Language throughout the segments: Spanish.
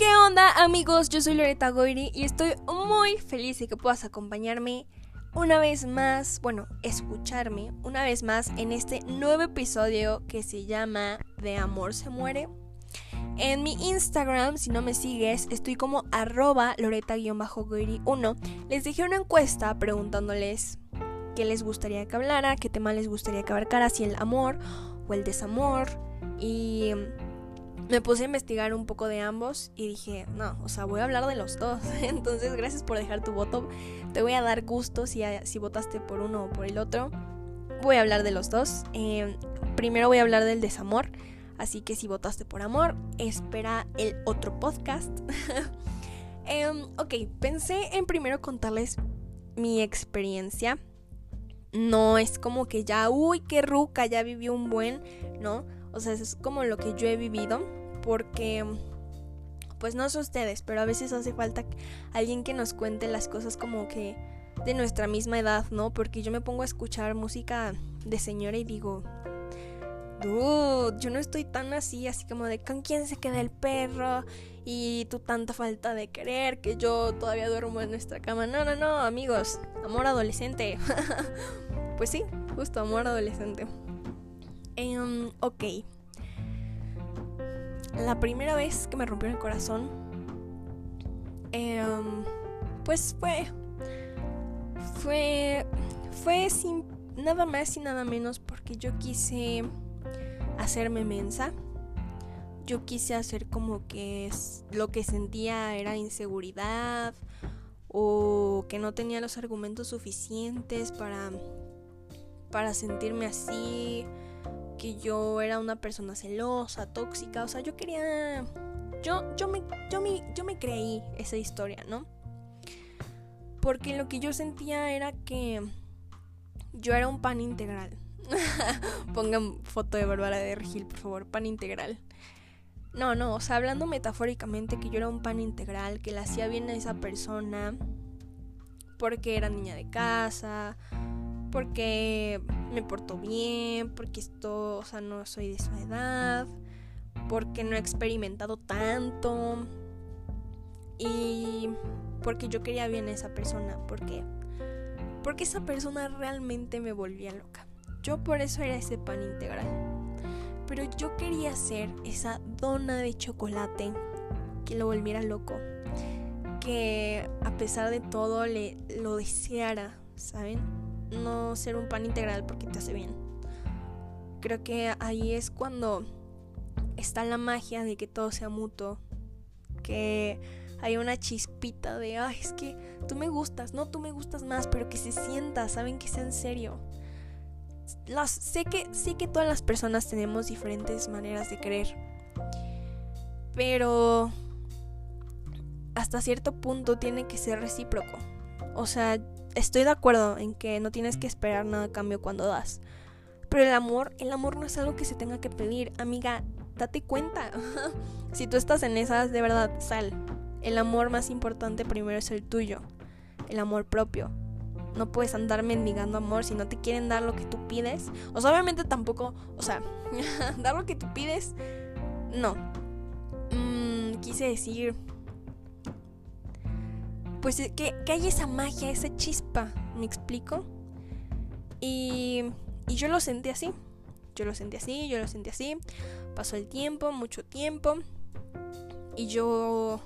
¿Qué onda amigos? Yo soy Loreta Goiri y estoy muy feliz de que puedas acompañarme una vez más, bueno, escucharme una vez más en este nuevo episodio que se llama De Amor se muere. En mi Instagram, si no me sigues, estoy como arroba loreta-goiri1. Les dejé una encuesta preguntándoles qué les gustaría que hablara, qué tema les gustaría que abarcara, si el amor o el desamor. Y me puse a investigar un poco de ambos y dije, no, o sea, voy a hablar de los dos. Entonces, gracias por dejar tu voto. Te voy a dar gusto si, si votaste por uno o por el otro. Voy a hablar de los dos. Eh, primero voy a hablar del desamor. Así que si votaste por amor, espera el otro podcast. Em, ok, pensé en primero contarles mi experiencia. No es como que ya, uy, qué ruca, ya vivió un buen, ¿no? O sea, es como lo que yo he vivido porque pues no sé ustedes, pero a veces hace falta alguien que nos cuente las cosas como que de nuestra misma edad, ¿no? Porque yo me pongo a escuchar música de señora y digo, dude, yo no estoy tan así, así como de con quién se queda el perro y tu tanta falta de querer que yo todavía duermo en nuestra cama. No, no, no, amigos, amor adolescente. pues sí, justo amor adolescente. Um, ok la primera vez que me rompió el corazón, em, pues fue, fue, fue sin nada más y nada menos porque yo quise hacerme mensa. Yo quise hacer como que lo que sentía era inseguridad o que no tenía los argumentos suficientes para, para sentirme así que yo era una persona celosa, tóxica, o sea, yo quería yo yo me yo me yo me creí esa historia, ¿no? Porque lo que yo sentía era que yo era un pan integral. Pongan foto de Bárbara de Regil, por favor, pan integral. No, no, o sea, hablando metafóricamente que yo era un pan integral, que le hacía bien a esa persona porque era niña de casa, porque me porto bien, porque esto, o sea, no soy de su edad, porque no he experimentado tanto y porque yo quería bien a esa persona, porque porque esa persona realmente me volvía loca. Yo por eso era ese pan integral. Pero yo quería ser esa dona de chocolate que lo volviera loco. Que a pesar de todo le lo deseara, ¿saben? No ser un pan integral porque te hace bien. Creo que ahí es cuando está la magia de que todo sea mutuo, que hay una chispita de, ay, es que tú me gustas, no, tú me gustas más, pero que se sienta, saben que sea en serio. Las, sé, que, sé que todas las personas tenemos diferentes maneras de creer, pero hasta cierto punto tiene que ser recíproco. O sea, estoy de acuerdo en que no tienes que esperar nada a cambio cuando das. Pero el amor, el amor no es algo que se tenga que pedir. Amiga, date cuenta. si tú estás en esas, de verdad, sal. El amor más importante primero es el tuyo. El amor propio. No puedes andar mendigando amor si no te quieren dar lo que tú pides. O sea, obviamente tampoco, o sea, dar lo que tú pides, no. Mm, quise decir, pues eh, que, que hay esa magia, esa chispa, ¿me explico? Y, y yo lo sentí así, yo lo sentí así, yo lo sentí así, pasó el tiempo, mucho tiempo, y yo,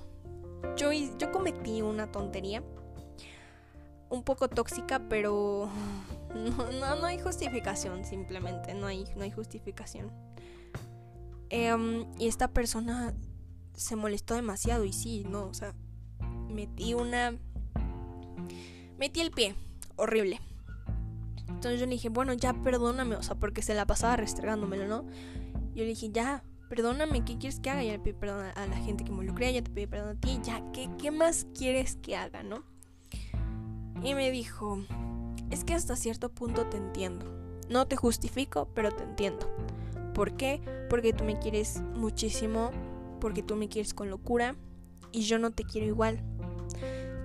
yo, yo cometí una tontería, un poco tóxica, pero no, no, hay justificación, simplemente, no hay, no hay justificación. Em, y esta persona se molestó demasiado y sí, no, o sea, metí una... Metí el pie, horrible. Entonces yo le dije, bueno, ya perdóname, o sea, porque se la pasaba restregándomelo, ¿no? Yo le dije, ya, perdóname, ¿qué quieres que haga? Ya le pedí perdón a la gente que me involucré, ya te pedí perdón a ti, ya, ¿qué, ¿qué más quieres que haga, no? Y me dijo, es que hasta cierto punto te entiendo. No te justifico, pero te entiendo. ¿Por qué? Porque tú me quieres muchísimo, porque tú me quieres con locura y yo no te quiero igual.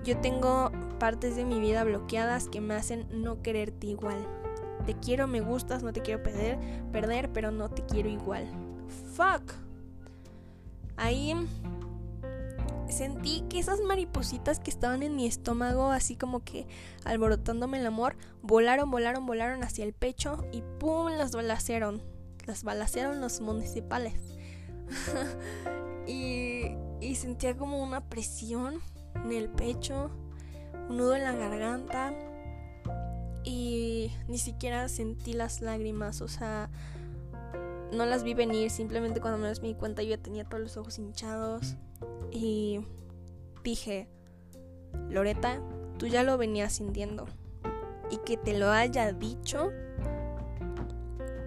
Yo tengo partes de mi vida bloqueadas que me hacen no quererte igual. Te quiero, me gustas, no te quiero perder, perder, pero no te quiero igual. Fuck. Ahí sentí que esas maripositas que estaban en mi estómago, así como que alborotándome el amor, volaron, volaron, volaron hacia el pecho y ¡pum! las balacearon. Las balacearon los municipales. y, y sentía como una presión en el pecho, un nudo en la garganta y ni siquiera sentí las lágrimas, o sea, no las vi venir, simplemente cuando me di cuenta yo tenía todos los ojos hinchados y dije, Loreta, tú ya lo venías sintiendo y que te lo haya dicho,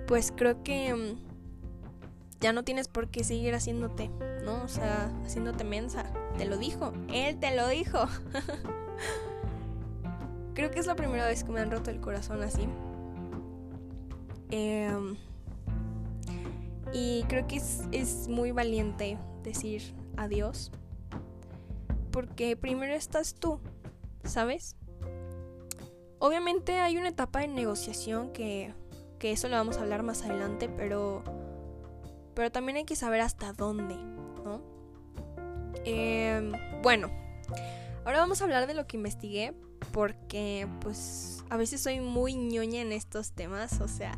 pues creo que mm, ya no tienes por qué seguir haciéndote, ¿no? O sea, haciéndote mensa. Te lo dijo, él te lo dijo. creo que es la primera vez que me han roto el corazón así. Em, y creo que es, es muy valiente decir adiós. Porque primero estás tú, ¿sabes? Obviamente hay una etapa de negociación que, que eso lo vamos a hablar más adelante, pero, pero también hay que saber hasta dónde, Em, bueno, ahora vamos a hablar de lo que investigué, porque pues a veces soy muy ñoña en estos temas, o sea,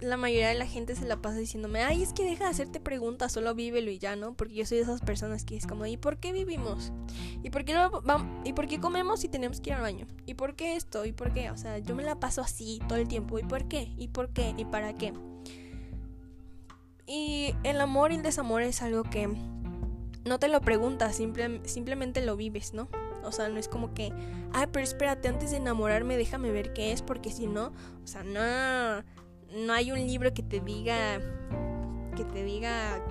la mayoría de la gente se la pasa diciéndome, ay, es que deja de hacerte preguntas, solo vívelo y ya, ¿no? Porque yo soy de esas personas que es como, ¿y por qué vivimos? ¿Y por qué, ¿Y por qué comemos si tenemos que ir al baño? ¿Y por qué esto? ¿Y por qué? O sea, yo me la paso así todo el tiempo. ¿Y por qué? ¿Y por qué? ¿Y para qué? Y el amor y el desamor es algo que no te lo preguntas, simplemente lo vives, ¿no? O sea, no es como que, ay, pero espérate, antes de enamorarme déjame ver qué es, porque si no, o sea, no no hay un libro que te diga que te diga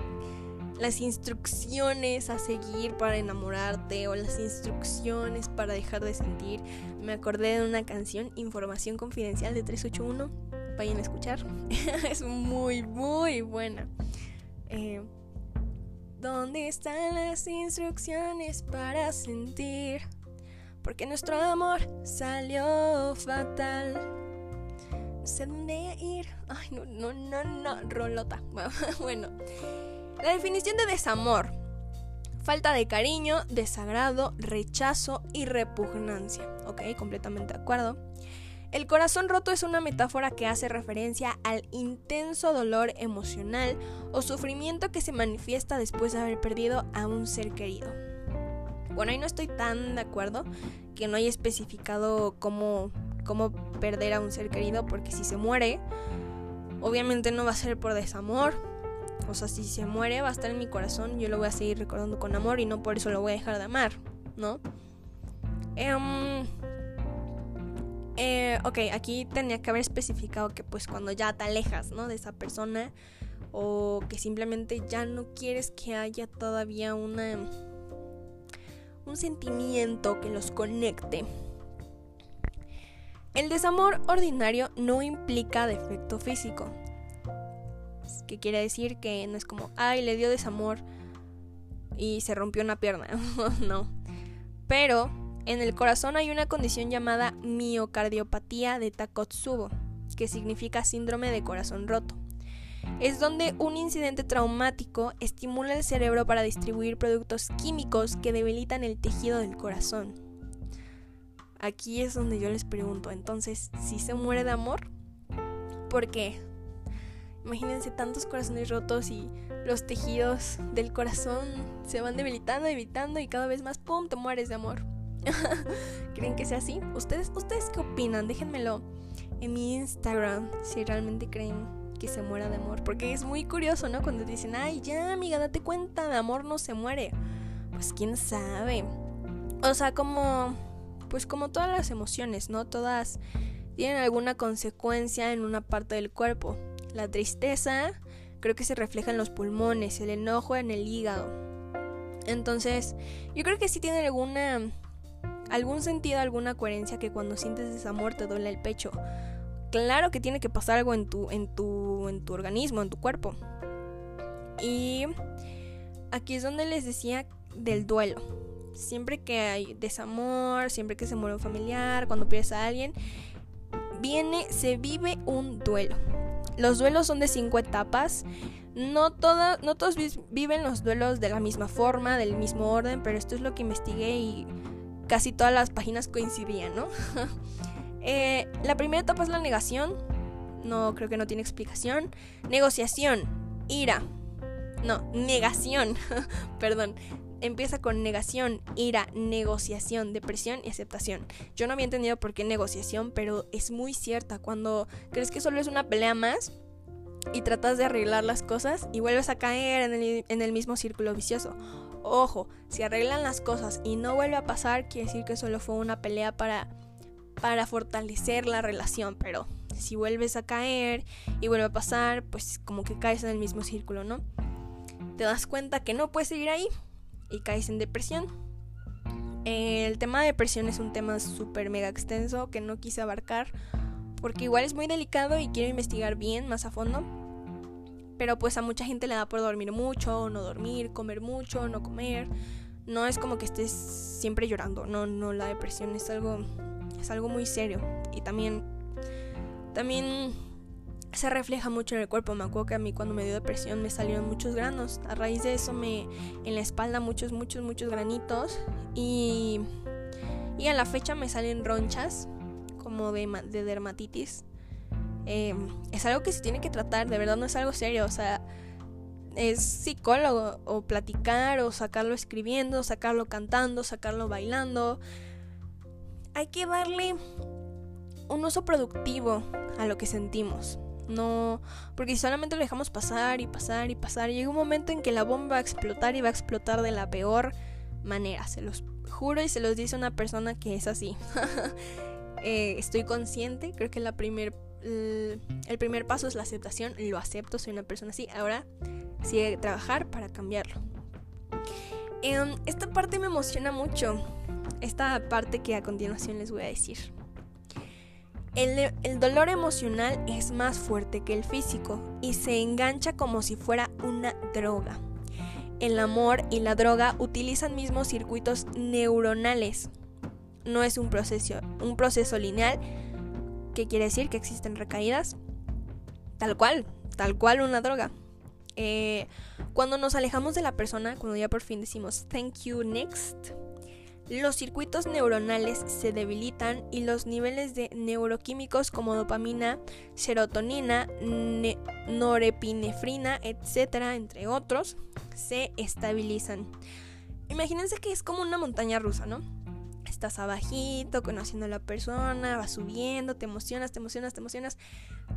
las instrucciones a seguir para enamorarte o las instrucciones para dejar de sentir. Me acordé de una canción, Información Confidencial de 381. Vayan a escuchar. es muy, muy buena. Eh, ¿Dónde están las instrucciones para sentir? Porque nuestro amor salió fatal sé dónde ir. Ay, no, no, no, no, rolota. Bueno, la definición de desamor. Falta de cariño, desagrado, rechazo y repugnancia. Ok, completamente de acuerdo. El corazón roto es una metáfora que hace referencia al intenso dolor emocional o sufrimiento que se manifiesta después de haber perdido a un ser querido. Bueno, ahí no estoy tan de acuerdo que no haya especificado cómo cómo perder a un ser querido, porque si se muere, obviamente no va a ser por desamor. O sea, si se muere va a estar en mi corazón, yo lo voy a seguir recordando con amor y no por eso lo voy a dejar de amar, ¿no? Em, eh, ok, aquí tenía que haber especificado que pues cuando ya te alejas, ¿no? De esa persona o que simplemente ya no quieres que haya todavía una un sentimiento que los conecte el desamor ordinario no implica defecto físico. Que quiere decir que no es como, ay, le dio desamor y se rompió una pierna. no. Pero en el corazón hay una condición llamada miocardiopatía de Takotsubo, que significa síndrome de corazón roto. Es donde un incidente traumático estimula el cerebro para distribuir productos químicos que debilitan el tejido del corazón. Aquí es donde yo les pregunto, entonces, ¿si se muere de amor? ¿Por qué? Imagínense tantos corazones rotos y los tejidos del corazón se van debilitando, debilitando y cada vez más, ¡pum!, te mueres de amor. ¿Creen que sea así? ¿Ustedes, ¿Ustedes qué opinan? Déjenmelo en mi Instagram si realmente creen que se muera de amor. Porque es muy curioso, ¿no? Cuando dicen, ay, ya, amiga, date cuenta, de amor no se muere. Pues quién sabe. O sea, como pues como todas las emociones, ¿no? Todas tienen alguna consecuencia en una parte del cuerpo. La tristeza creo que se refleja en los pulmones, el enojo en el hígado. Entonces, yo creo que sí tiene alguna algún sentido, alguna coherencia que cuando sientes desamor te duele el pecho. Claro que tiene que pasar algo en tu en tu en tu organismo, en tu cuerpo. Y aquí es donde les decía del duelo siempre que hay desamor, siempre que se muere un familiar, cuando pierdes a alguien, viene, se vive un duelo. Los duelos son de cinco etapas. No, no todos viven los duelos de la misma forma, del mismo orden, pero esto es lo que investigué y casi todas las páginas coincidían, ¿no? Eh, la primera etapa es la negación. No, creo que no tiene explicación. Negociación. Ira. No, negación. Perdón. Empieza con negación, ira, negociación, depresión y aceptación. Yo no había entendido por qué negociación, pero es muy cierta. Cuando crees que solo es una pelea más y tratas de arreglar las cosas y vuelves a caer en el, en el mismo círculo vicioso. Ojo, si arreglan las cosas y no vuelve a pasar, quiere decir que solo fue una pelea para, para fortalecer la relación, pero si vuelves a caer y vuelve a pasar, pues como que caes en el mismo círculo, ¿no? Te das cuenta que no puedes seguir ahí y caes en depresión. El tema de depresión es un tema súper mega extenso que no quise abarcar porque igual es muy delicado y quiero investigar bien más a fondo. Pero pues a mucha gente le da por dormir mucho, no dormir, comer mucho, no comer. No es como que estés siempre llorando. No, no, la depresión es algo es algo muy serio y también también se refleja mucho en el cuerpo. Me acuerdo que a mí cuando me dio depresión me salieron muchos granos. A raíz de eso me en la espalda muchos muchos muchos granitos y y a la fecha me salen ronchas como de, de dermatitis Em, es algo que se tiene que tratar, de verdad no es algo serio, o sea, es psicólogo, o platicar, o sacarlo escribiendo, sacarlo cantando, sacarlo bailando. Hay que darle un uso productivo a lo que sentimos. No, porque si solamente lo dejamos pasar y pasar y pasar, llega un momento en que la bomba va a explotar y va a explotar de la peor manera. Se los juro y se los dice una persona que es así. Eh, estoy consciente, creo que la primera el primer paso es la aceptación, lo acepto, soy una persona así, ahora sigue trabajar para cambiarlo. Em, esta parte me emociona mucho, esta parte que a continuación les voy a decir. El, el, dolor emocional es más fuerte que el físico y se engancha como si fuera una droga. El amor y la droga utilizan mismos circuitos neuronales. No es un proceso, un proceso lineal, ¿Qué quiere decir? Que existen recaídas. Tal cual, tal cual una droga. Eh, cuando nos alejamos de la persona, cuando ya por fin decimos thank you next, los circuitos neuronales se debilitan y los niveles de neuroquímicos como dopamina, serotonina, norepinefrina, etcétera, entre otros, se estabilizan. Imagínense que es como una montaña rusa, ¿no? Estás abajito, conociendo a la persona, vas subiendo, te emocionas, te emocionas, te emocionas,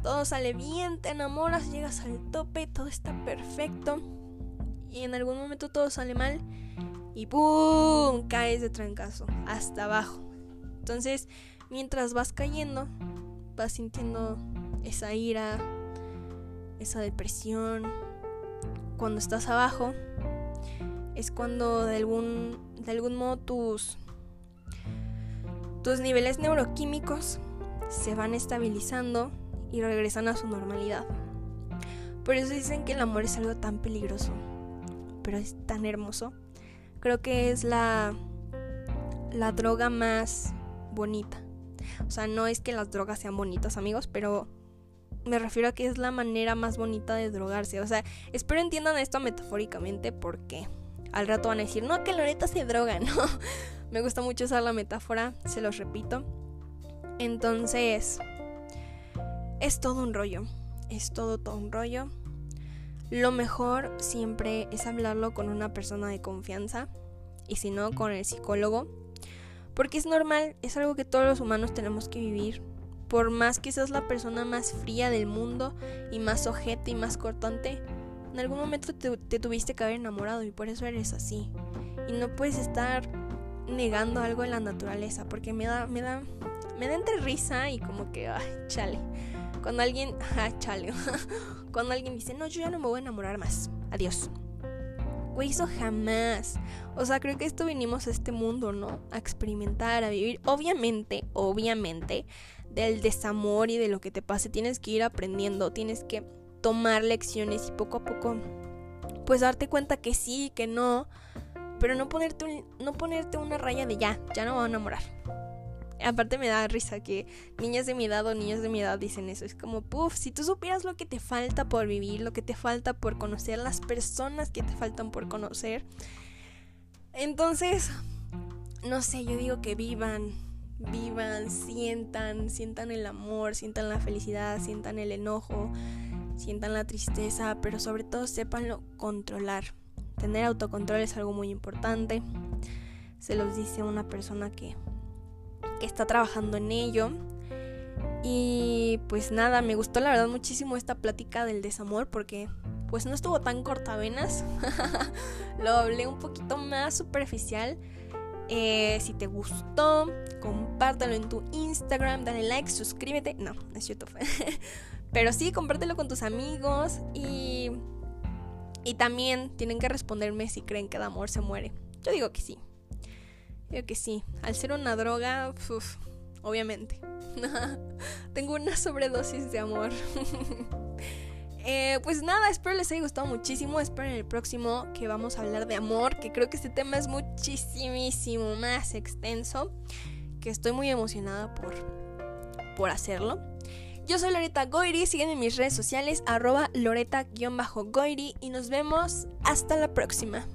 todo sale bien, te enamoras, llegas al tope, todo está perfecto y en algún momento todo sale mal y ¡pum! caes de trancazo hasta abajo. Entonces, mientras vas cayendo, vas sintiendo esa ira, esa depresión. Cuando estás abajo, es cuando de algún, de algún modo tus tus niveles neuroquímicos se van estabilizando y regresan a su normalidad. Por eso dicen que el amor es algo tan peligroso, pero es tan hermoso. Creo que es la la droga más bonita. O sea, no es que las drogas sean bonitas, amigos, pero me refiero a que es la manera más bonita de drogarse. O sea, espero entiendan esto metafóricamente porque al rato van a decir, no, que Loreta se droga, ¿no? Me gusta mucho usar la metáfora, se los repito. Entonces, es todo un rollo. Es todo, todo un rollo. Lo mejor siempre es hablarlo con una persona de confianza y si no, con el psicólogo. Porque es normal, es algo que todos los humanos tenemos que vivir. Por más que seas la persona más fría del mundo y más ojete y más cortante, en algún momento te, te tuviste que haber enamorado y por eso eres así. Y no puedes estar negando algo de la naturaleza, porque me da, me da, me da entre risa y como que, ay, chale. Cuando alguien, ah, chale, cuando alguien dice, no, yo ya no me voy a enamorar más, adiós. Güey, eso jamás. O sea, creo que esto vinimos a este mundo, ¿no? A experimentar, a vivir. Obviamente, obviamente, del desamor y de lo que te pase, tienes que ir aprendiendo, tienes que tomar lecciones y poco a poco, pues darte cuenta que sí, que no pero no ponerte, no ponerte una raya de ya, ya no me voy a enamorar. Aparte me da risa que niñas de mi edad o niños de mi edad dicen eso. Es como, puff, si tú supieras lo que te falta por vivir, lo que te falta por conocer, las personas que te faltan por conocer. Entonces, no sé, yo digo que vivan, vivan, sientan, sientan el amor, sientan la felicidad, sientan el enojo, sientan la tristeza, pero sobre todo sépanlo controlar. Tener autocontrol es algo muy importante. Se los dice una persona que, está trabajando en ello. Y pues nada, me gustó la verdad muchísimo esta plática del desamor porque pues no estuvo tan cortavenas. Lo hablé un poquito más superficial. Eh, si te gustó, compártelo en tu Instagram, dale like, suscríbete. No, es YouTube. Pero sí, compártelo con tus amigos y, y también tienen que responderme si creen que el amor se muere. Yo digo que sí. Digo que sí. Al ser una droga, obviamente. Tengo una sobredosis de amor. Eh, pues nada, espero les haya gustado muchísimo. Espero en el próximo que vamos a hablar de amor, que creo que este tema es muchísimo más extenso. Que estoy muy emocionada por, por hacerlo. Yo soy Loreta Goiri, sígueme en mis redes sociales, arroba Loreta-Goiri y nos vemos hasta la próxima.